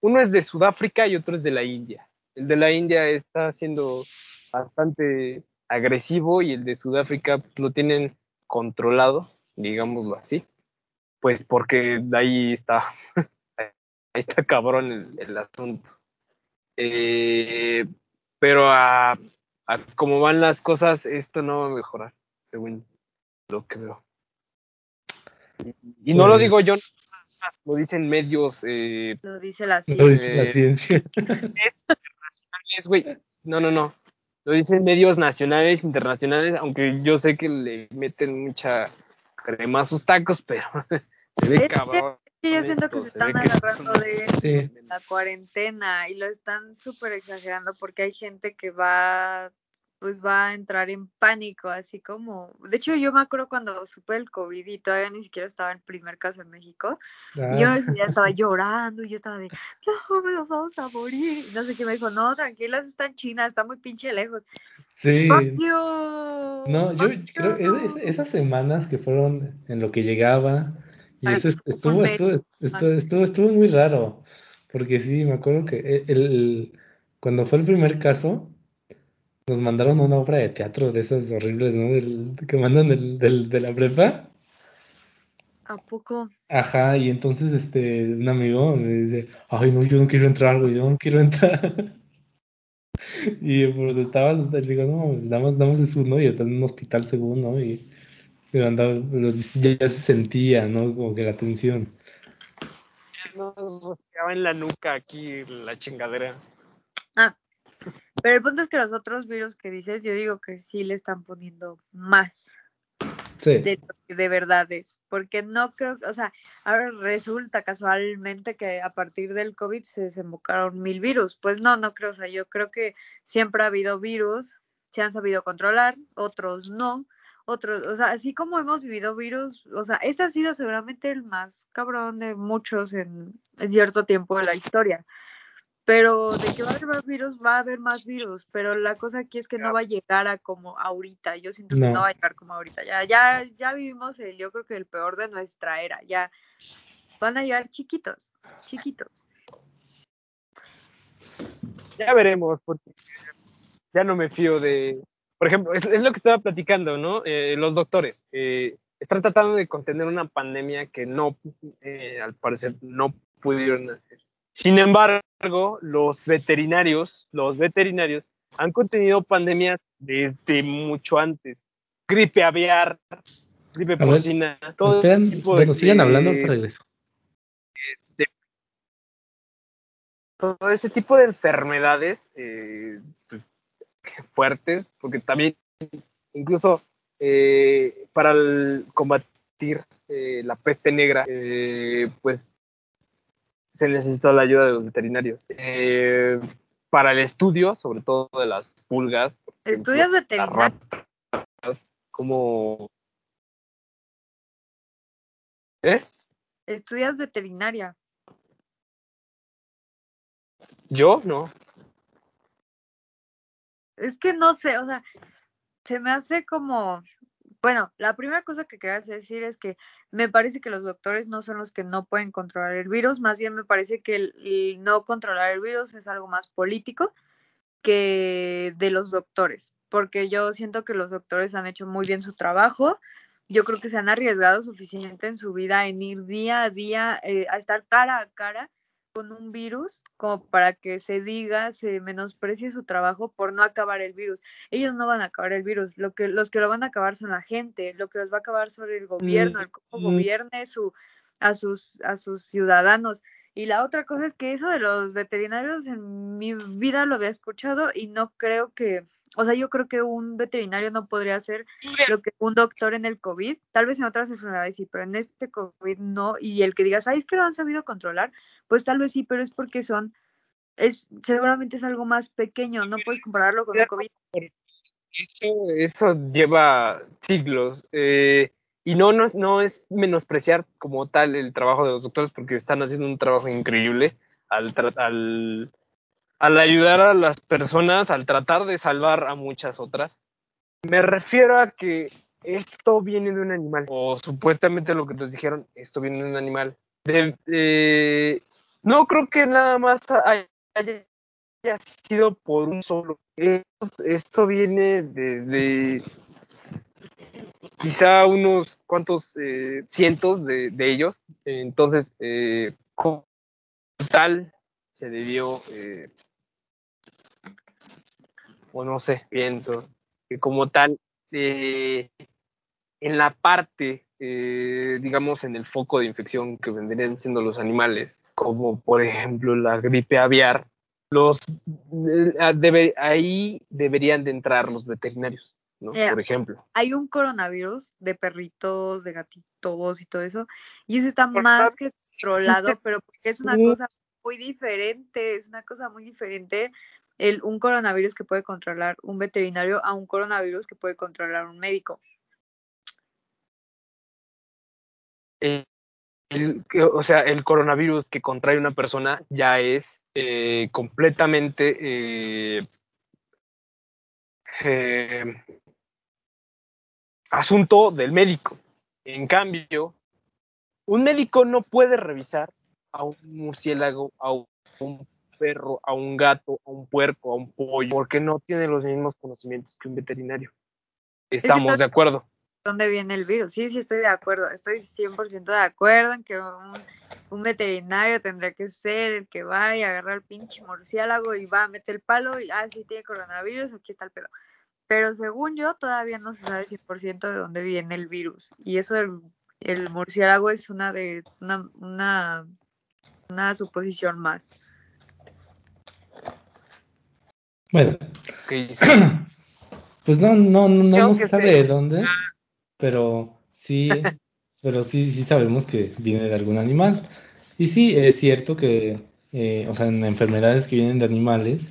S2: uno es de Sudáfrica y otro es de la India. El de la India está siendo bastante agresivo y el de Sudáfrica pues, lo tienen controlado, digámoslo así. Pues porque de ahí está, ahí está cabrón el asunto. Eh, pero a, a como van las cosas, esto no va a mejorar, según lo que veo. Y no lo
S1: Pues-
S2: digo yo, lo dicen medios eh,
S3: Lo dice la
S1: lo
S3: ciencia.
S1: dice la ciencia.
S2: internacionales, güey. No, no, no. Lo dicen medios nacionales, internacionales, aunque yo sé que le meten mucha crema a sus tacos, pero se ve
S3: Es
S2: cabrón.
S3: Sí, yo siento que se están
S2: que
S3: agarrando de
S1: Sí.
S3: la cuarentena y lo están súper exagerando porque hay gente que va pues va a entrar en pánico, así como, de hecho yo me acuerdo cuando supe el COVID y todavía ni siquiera estaba el primer caso en México, y yo
S1: Ah,
S3: día estaba llorando y yo estaba de, no, nos vamos a morir, y no sé qué me dijo, no, tranquila, eso está en China, está muy pinche lejos.
S1: sí.
S3: ¡Fuck you!
S1: No, yo
S3: ¡Fuck
S1: creo es- esas semanas que fueron en lo que llegaba y eso estuvo, estuvo, estuvo, estuvo, estuvo muy raro, porque sí, me acuerdo que e- el, cuando fue el primer caso, nos mandaron una obra de teatro de esas horribles, ¿no? Del, que mandan del, del- de la prepa.
S3: ¿A poco?
S1: Ajá, y entonces este, un amigo me dice, ay, no, yo no quiero entrar, güey, yo no quiero entrar. Y pues estaba, le digo, no, pues nada más, nada más es uno, y está en un hospital según, ¿no? Y, y andaba, los- ya, ya se sentía, ¿no? Como que la tensión.
S2: Nos rosqueaba en la nuca aquí la chingadera.
S3: Ah, pero el punto es que los otros virus que dices, yo digo que sí le están poniendo más
S1: Sí,
S3: de lo que de verdad es, porque no creo, o sea, ahora resulta casualmente que a partir del COVID se desembocaron mil virus, pues no, no creo, o sea, yo creo que siempre ha habido virus, se han sabido controlar, otros no, otros, o sea, así como hemos vivido virus, o sea, este ha sido seguramente el más cabrón de muchos en, en cierto tiempo de la historia. Pero de que va a haber más virus, va a haber más virus. Pero la cosa aquí es que no va a llegar a como ahorita. Yo siento que
S1: No.
S3: no va a llegar como ahorita. Ya, ya, ya vivimos el, yo creo que el peor de nuestra era. Ya van a llegar chiquitos, chiquitos.
S2: Ya veremos, porque ya no me fío de. Por ejemplo, es, es lo que estaba platicando, ¿no? Eh, los doctores eh, están tratando de contener una pandemia que no, eh, al parecer, no pudieron hacer. Sin embargo, los veterinarios, los veterinarios han contenido pandemias desde mucho antes. Gripe aviar, gripe
S1: ver,
S2: porcina, todo
S1: Esperan,
S2: tipo de-
S1: bueno, sigan hablando, ahorita regreso.
S2: todo ese tipo de enfermedades eh, pues, fuertes, porque también incluso eh, para el- combatir eh, la peste negra, eh, pues se necesitó la ayuda de los veterinarios. Eh, para el estudio, sobre todo de las pulgas, las
S3: veterinaria.
S2: ratas, como... ¿Eh?
S3: Estudias veterinaria.
S2: ¿Yo? No.
S3: Es que no sé, o sea, se me hace como, bueno, la primera cosa que quería decir es que me parece que los doctores no son los que no pueden controlar el virus, más bien me parece que el, el no controlar el virus es algo más político que de los doctores, porque yo siento que los doctores han hecho muy bien su trabajo. Yo creo que se han arriesgado suficiente en su vida en ir día a día eh, a estar cara a cara con un virus como para que se diga, se menosprecie su trabajo por no acabar el virus. Ellos no van a acabar el virus, lo que, los que lo van a acabar son la gente, lo que los va a acabar son el gobierno, el cómo
S1: Mm.
S3: gobierne su, a, sus, a sus ciudadanos. Y la otra cosa es que eso de los veterinarios en mi vida lo había escuchado y no creo que, o sea, yo creo que un veterinario no podría hacer lo que un doctor en el COVID, tal vez en otras enfermedades sí, pero en este COVID no, y el que digas, ay, es que lo han sabido controlar, pues tal vez sí, pero es porque son, es, seguramente es algo más pequeño, no puedes compararlo con el COVID.
S2: Eso, eso lleva siglos. Eh, y no, no, no es menospreciar como tal el trabajo de los doctores porque están haciendo un trabajo increíble al, al, al ayudar a las personas, al tratar de salvar a muchas otras. Me refiero a que esto viene de un animal, o supuestamente lo que nos dijeron, esto viene de un animal. De, no creo que nada más haya sido por un solo. Esto, viene desde quizá unos cuantos eh, cientos de, ellos. Entonces, eh, tal, se debió, eh, o no sé, pienso, que como tal, en la parte, digamos, en el foco de infección que vendrían siendo los animales, como por ejemplo la gripe aviar, los debe, ahí deberían de entrar los veterinarios. ¿no? Por ejemplo.
S3: Hay un coronavirus de perritos, de gatitos y todo eso, y ese está más que controlado, pero porque es una cosa muy diferente, es una cosa muy diferente el, un coronavirus que puede controlar un veterinario a un coronavirus que puede controlar un médico.
S2: o sea, el coronavirus que contrae una persona ya es eh, completamente eh, eh, asunto del médico. En cambio, un médico no puede revisar a un murciélago, a un perro, a un gato, a un puerco, a un pollo, porque no tiene los mismos conocimientos que un veterinario. Estamos de acuerdo.
S3: ¿Dónde viene el virus? Sí, sí, estoy de acuerdo. Estoy 100% de acuerdo en que un, veterinario tendría que ser el que va y agarrar el pinche murciélago y va a meter el palo y, ah, sí, tiene coronavirus, aquí está el pedo. Pero según yo, todavía no se sabe 100% de dónde viene el virus. Y eso del el murciélago es una de una, una, una suposición más.
S1: Bueno, pues no, no, no, no, se sabe de dónde, pero sí, pero sí, sí sabemos que viene de algún animal. Y sí, es cierto que, eh, o sea, en enfermedades que vienen de animales,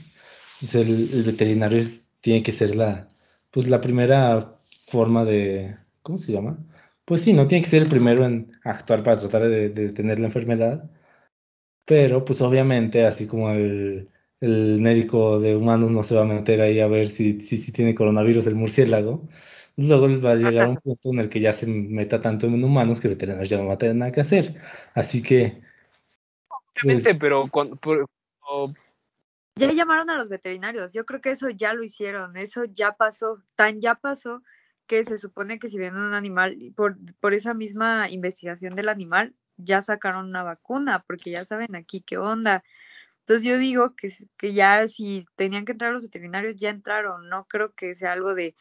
S1: pues el, el veterinario tiene que ser la, pues la primera forma de, ¿cómo se llama? Pues sí, no tiene que ser el primero en actuar para tratar de, detener la enfermedad, pero pues obviamente, así como el, médico de humanos no se va a meter ahí a ver si, si, si tiene coronavirus el murciélago, pues luego va a llegar a un punto en el que ya se meta tanto en humanos que el veterinario ya no va a tener nada que hacer. Así que...
S2: Obviamente, pues pero con,
S3: ya llamaron a los veterinarios, yo creo que eso ya lo hicieron, eso ya pasó, tan ya pasó que se supone que si viene un animal, por, por esa misma investigación del animal, ya sacaron una vacuna, porque ya saben aquí qué onda. Entonces yo digo que, que ya si tenían que entrar los veterinarios, ya entraron, no creo que sea algo de,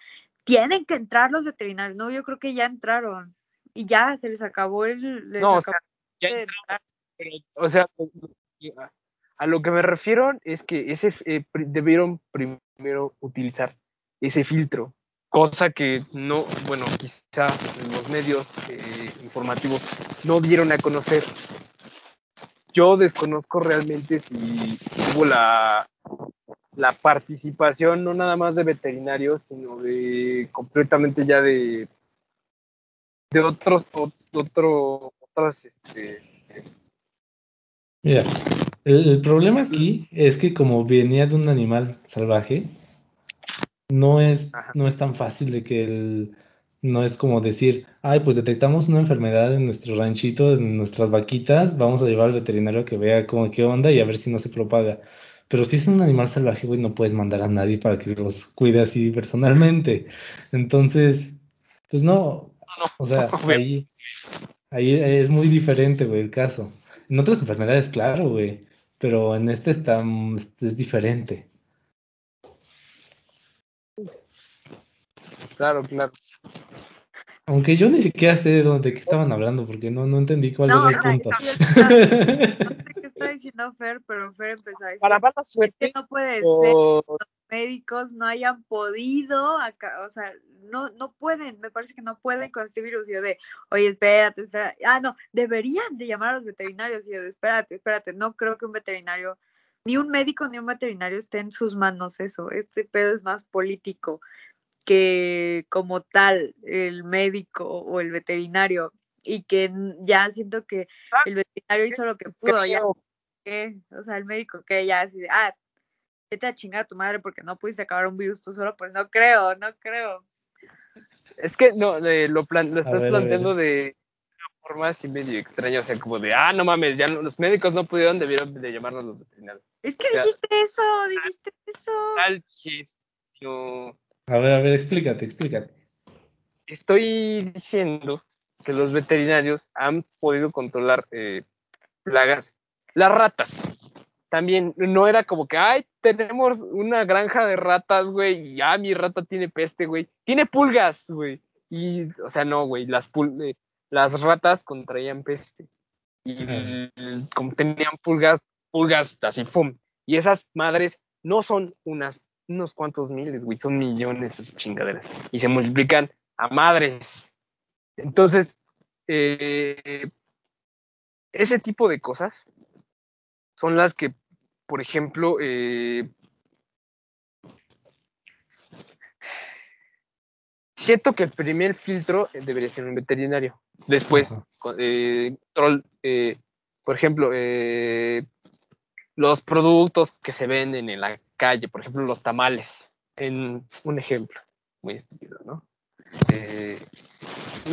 S3: tienen que entrar los veterinarios, no, yo creo que ya entraron y ya se les acabó el...
S2: no, o sea, ya o sea, a lo que me refiero es que ese eh, debieron primero utilizar ese filtro cosa que no, bueno, quizá los medios eh, informativos no dieron a conocer. Yo desconozco realmente si hubo la, la participación no nada más de veterinarios, sino de completamente ya de, de otros, otro, otras, este...
S1: Mira, el problema aquí es que como venía de un animal salvaje, no es, no es tan fácil de que el, no es como decir, ay, pues detectamos una enfermedad en nuestro ranchito, en nuestras vaquitas, vamos a llevar al veterinario que vea cómo, qué onda y a ver si no se propaga. Pero si es un animal salvaje, güey, no puedes mandar a nadie para que los cuide así personalmente. Entonces, pues no, o sea, ahí, ahí es muy diferente, güey, el caso. En otras enfermedades, claro, güey, pero en este está, es diferente.
S2: Claro, claro.
S1: Aunque yo ni siquiera sé de dónde estaban hablando, porque no, no entendí cuál era el punto.
S3: está diciendo Fer, pero Fer empezó a decir
S2: Para mala
S3: es
S2: suerte,
S3: que no puede ser
S2: o-
S3: los médicos no hayan podido acá, o sea, no, no pueden, me parece que no pueden con este virus. Y yo de, oye, espérate, espérate. Ah, no, deberían de llamar a los veterinarios. Y yo de, espérate, espérate, no creo que un veterinario, ni un médico ni un veterinario esté en sus manos eso. Este pedo es más político que como tal el médico o el veterinario. Y que ya siento que el veterinario hizo lo que pudo, ya o sea, el médico que ya así de, ah, vete a chingar a tu madre porque no pudiste acabar un virus tú solo, pues no creo, no creo.
S2: Es que no, eh, lo, plan- lo estás
S1: ver,
S2: planteando de una forma así medio extraña, o sea, como de, ah, no mames, ya no- los médicos no pudieron, debieron de llamarlos los veterinarios.
S3: Es que dijiste eso, dijiste eso.
S2: Tal gestión.
S1: A ver, a ver, explícate, explícate.
S2: Estoy diciendo que los veterinarios han podido controlar eh, plagas. Las ratas. También no era como que, ay, tenemos una granja de ratas, güey, y ya mi rata tiene peste, güey. Tiene pulgas, güey. Y, o sea, no, güey, las, pul- eh, las ratas contraían peste. Y como tenían pulgas, pulgas así, ¡fum! Y esas madres no son unas, unos cuantos miles, güey, son millones de chingaderas. Y se multiplican a madres. Entonces, eh, ese tipo de cosas son las que, por ejemplo, eh, siento que el primer filtro debería ser un veterinario. Después, eh, control, eh, por ejemplo, eh, los productos que se venden en la calle, por ejemplo, los tamales, en un ejemplo muy estúpido, ¿no? Eh,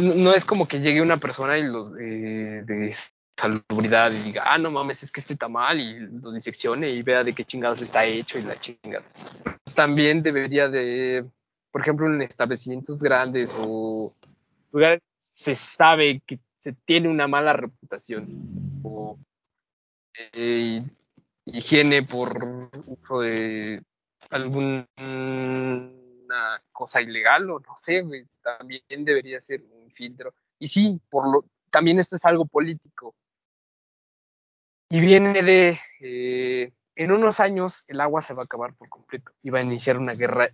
S2: no es como que llegue una persona y lo, eh, de salubridad y diga, ah, no mames, es que este tamal y lo diseccione y vea de qué chingados está hecho y la chingada. También debería de, por ejemplo, en establecimientos grandes o lugares se sabe que se tiene una mala reputación o eh, higiene por uso de alguna cosa ilegal o no sé, también debería ser un filtro. Y sí, por lo, también esto es algo político. Y viene de, eh, en unos años el agua se va a acabar por completo y va a iniciar una guerra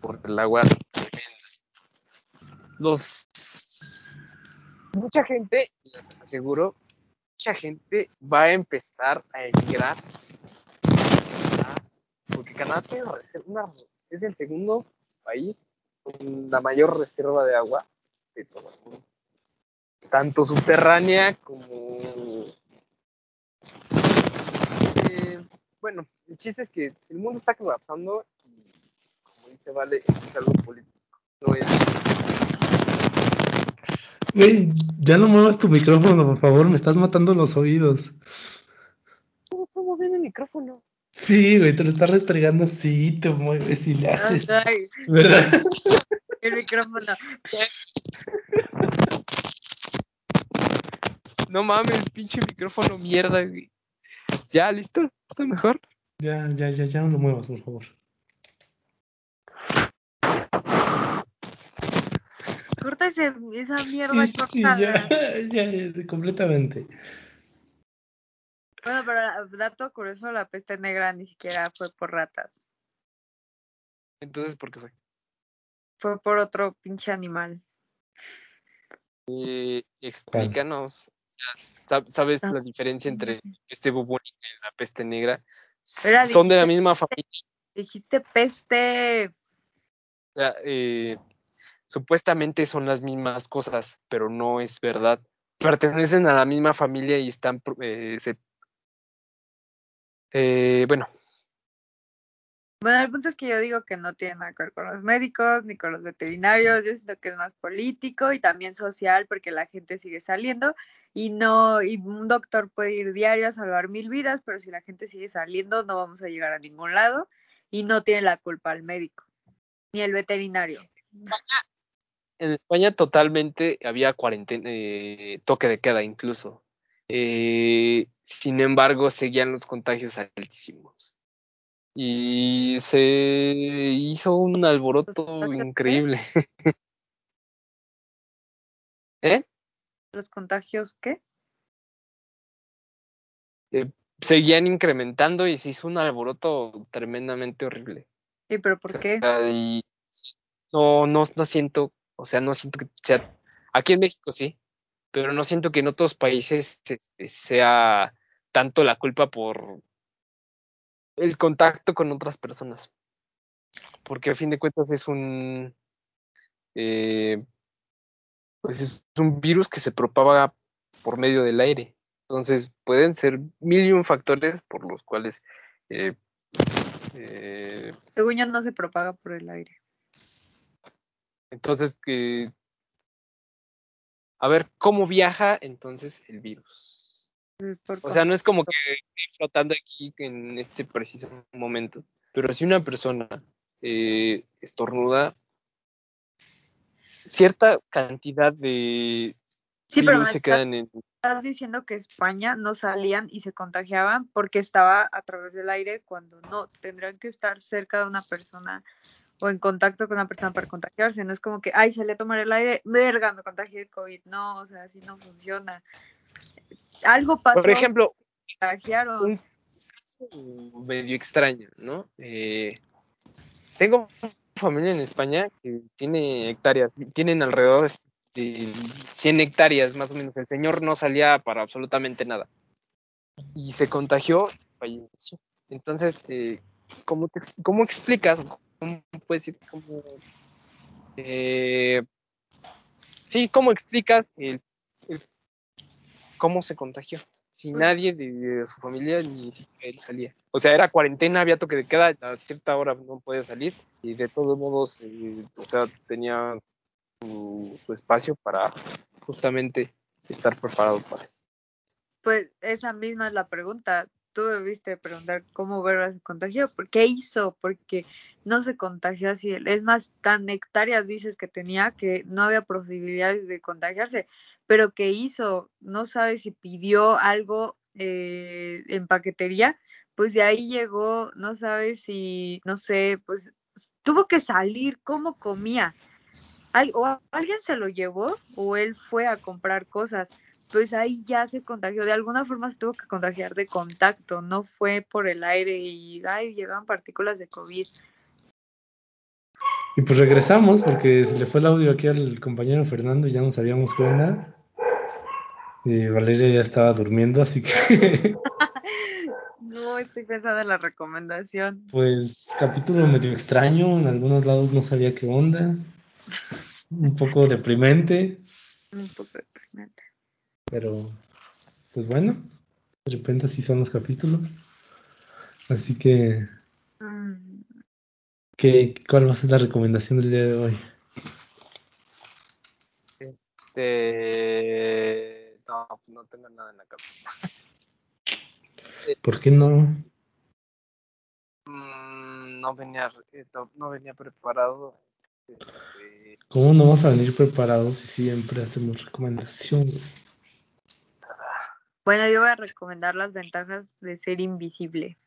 S2: por el agua tremenda. Los, mucha gente, aseguro, mucha gente va a empezar a emigrar porque Canadá tiene una- es el segundo país con la mayor reserva de agua de todo el mundo. Tanto subterránea como... eh, bueno, el chiste es que el mundo está colapsando y como dice Vale, es algo político. No es...
S1: Güey, ya no muevas tu micrófono, por favor, me estás matando los oídos.
S2: ¿Cómo está moviendo el micrófono?
S1: Sí, güey, te lo estás restregando así, te mueves y le haces,
S3: Ay,
S1: ¿verdad?
S3: el micrófono.
S2: No mames, pinche micrófono mierda, güey. Ya, listo, está mejor.
S1: Ya, ya, ya, ya no lo muevas, por favor.
S3: Ese, esa mierda,
S1: Sí, sí,
S3: córtala.
S1: ya, ya, ya, completamente.
S3: Bueno, pero dato curioso, la peste negra ni siquiera fue por ratas.
S2: Entonces, ¿por qué fue?
S3: Fue por otro pinche animal.
S2: Eh, explícanos. O sea, sab- ¿Sabes la diferencia entre peste bubónica y la peste negra?
S3: Era
S2: Son de la misma familia.
S3: Dijiste peste.
S2: O sea, eh, supuestamente son las mismas cosas, pero no es verdad. Pertenecen a la misma familia y están, pro- eh, se- eh, bueno,
S3: Bueno, el punto es que yo digo que no tiene nada que ver con los médicos ni con los veterinarios. Yo siento que es más político y también social porque la gente sigue saliendo y no, y un doctor puede ir diario a salvar mil vidas, pero si la gente sigue saliendo no vamos a llegar a ningún lado y no tiene la culpa el médico ni el veterinario.
S2: En España totalmente había cuarentena, eh, toque de queda incluso. Eh, sin embargo, seguían los contagios altísimos. Y se hizo un alboroto increíble. ¿Eh?
S3: ¿Los contagios qué?
S2: eh, seguían incrementando y se hizo un alboroto tremendamente horrible.
S3: ¿Y pero por qué?
S2: Y no, no, no siento, o sea, no siento que sea, aquí en México sí, pero no siento que en otros países este, sea tanto la culpa por el contacto con otras personas. Porque a fin de cuentas es un, eh, pues es un virus que se propaga por medio del aire. Entonces pueden ser mil y un factores por los cuales... Eh,
S3: eh, Según yo no se propaga por el aire.
S2: Entonces, que... a ver, ¿cómo viaja entonces el virus? O sea, no es como que esté flotando aquí en este preciso momento, pero si una persona eh, estornuda, cierta cantidad de
S3: sí, pero se quedan en... Estás diciendo que España no salían y se contagiaban porque estaba a través del aire cuando no, tendrían que estar cerca de una persona o en contacto con una persona para contagiarse. No es como que, ay, se le tomar el aire, verga, me contagié de COVID. No, o sea, así no funciona. Algo pasó.
S2: Por ejemplo, un caso medio extraño, ¿no? Eh, tengo familia en España que tiene hectáreas, tienen alrededor de 100 hectáreas más o menos. El señor no salía para absolutamente nada. Y se contagió, falleció. Entonces, eh, ¿cómo, ¿cómo explicas? ¿Cómo puedes decir? Cómo, eh, sí, ¿cómo explicas el, cómo se contagió? Si nadie de, su familia ni siquiera él salía. O sea, era cuarentena, había toque de queda, a cierta hora no podía salir y de todos modos, eh, o sea, tenía su, espacio para justamente estar preparado para eso.
S3: Pues esa misma es la pregunta. Tú debiste preguntar cómo Verba se contagió, ¿por qué hizo? Porque no se contagió así. Es más, tan hectáreas dices que tenía que no había posibilidades de contagiarse pero que hizo, no sabe si pidió algo eh, en paquetería, pues de ahí llegó, no sabe si, no sé, pues tuvo que salir, ¿cómo comía? o alguien se lo llevó o él fue a comprar cosas, pues ahí ya se contagió, de alguna forma se tuvo que contagiar de contacto, no fue por el aire y ay, llegaban partículas de COVID.
S1: Y pues regresamos porque se le fue el audio aquí al compañero Fernando y ya no sabíamos qué onda. Y Valeria ya estaba durmiendo, así que.
S3: no, estoy pensando en la recomendación.
S1: Pues capítulo medio extraño, en algunos lados no sabía qué onda. Un poco deprimente.
S3: Un poco deprimente.
S1: Pero, pues bueno, de repente así son los capítulos. Así que. Mm. ¿qué, ¿Cuál va a ser la recomendación del día de hoy?
S2: Este. No, no tengo nada en la cabeza.
S1: ¿Por qué no?
S2: Mm, no venía, eh, no, venía preparado. Este,
S1: ¿Cómo no vamos a venir preparados si siempre hacemos recomendación?
S3: Bueno, yo voy a recomendar las ventajas de ser invisible.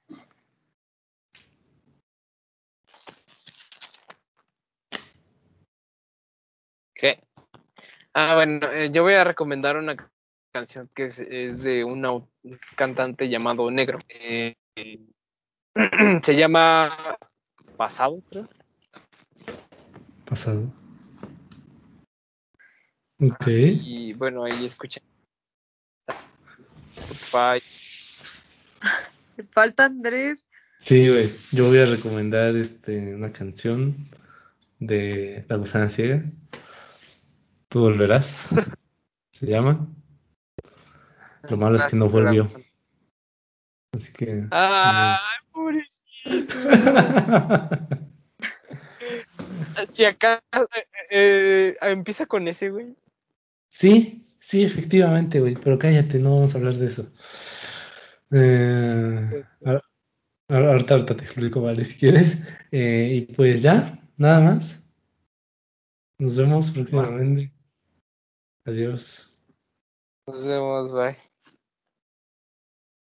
S2: ¿Qué? Ah, bueno, eh, yo voy a recomendar una canción que es, de un cantante llamado Negro. Eh, se llama Pasado, creo.
S1: Pasado. Ok.
S2: y bueno, ahí escuchan.
S3: Falta Andrés.
S1: Sí, güey. Yo voy a recomendar este una canción de La Gusana Ciega. Tú volverás. Se llama. Lo malo es que no volvió. Así que.
S2: ¡Ay, pobrecito! si acá eh, eh, empieza con ese, güey.
S1: Sí, sí, efectivamente, güey. Pero cállate, no vamos a hablar de eso. Eh, ahorita, ahorita te explico, vale, si quieres. y pues ya, nada más. Nos vemos próximamente. Adiós.
S2: Nos vemos, bye.